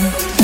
Session.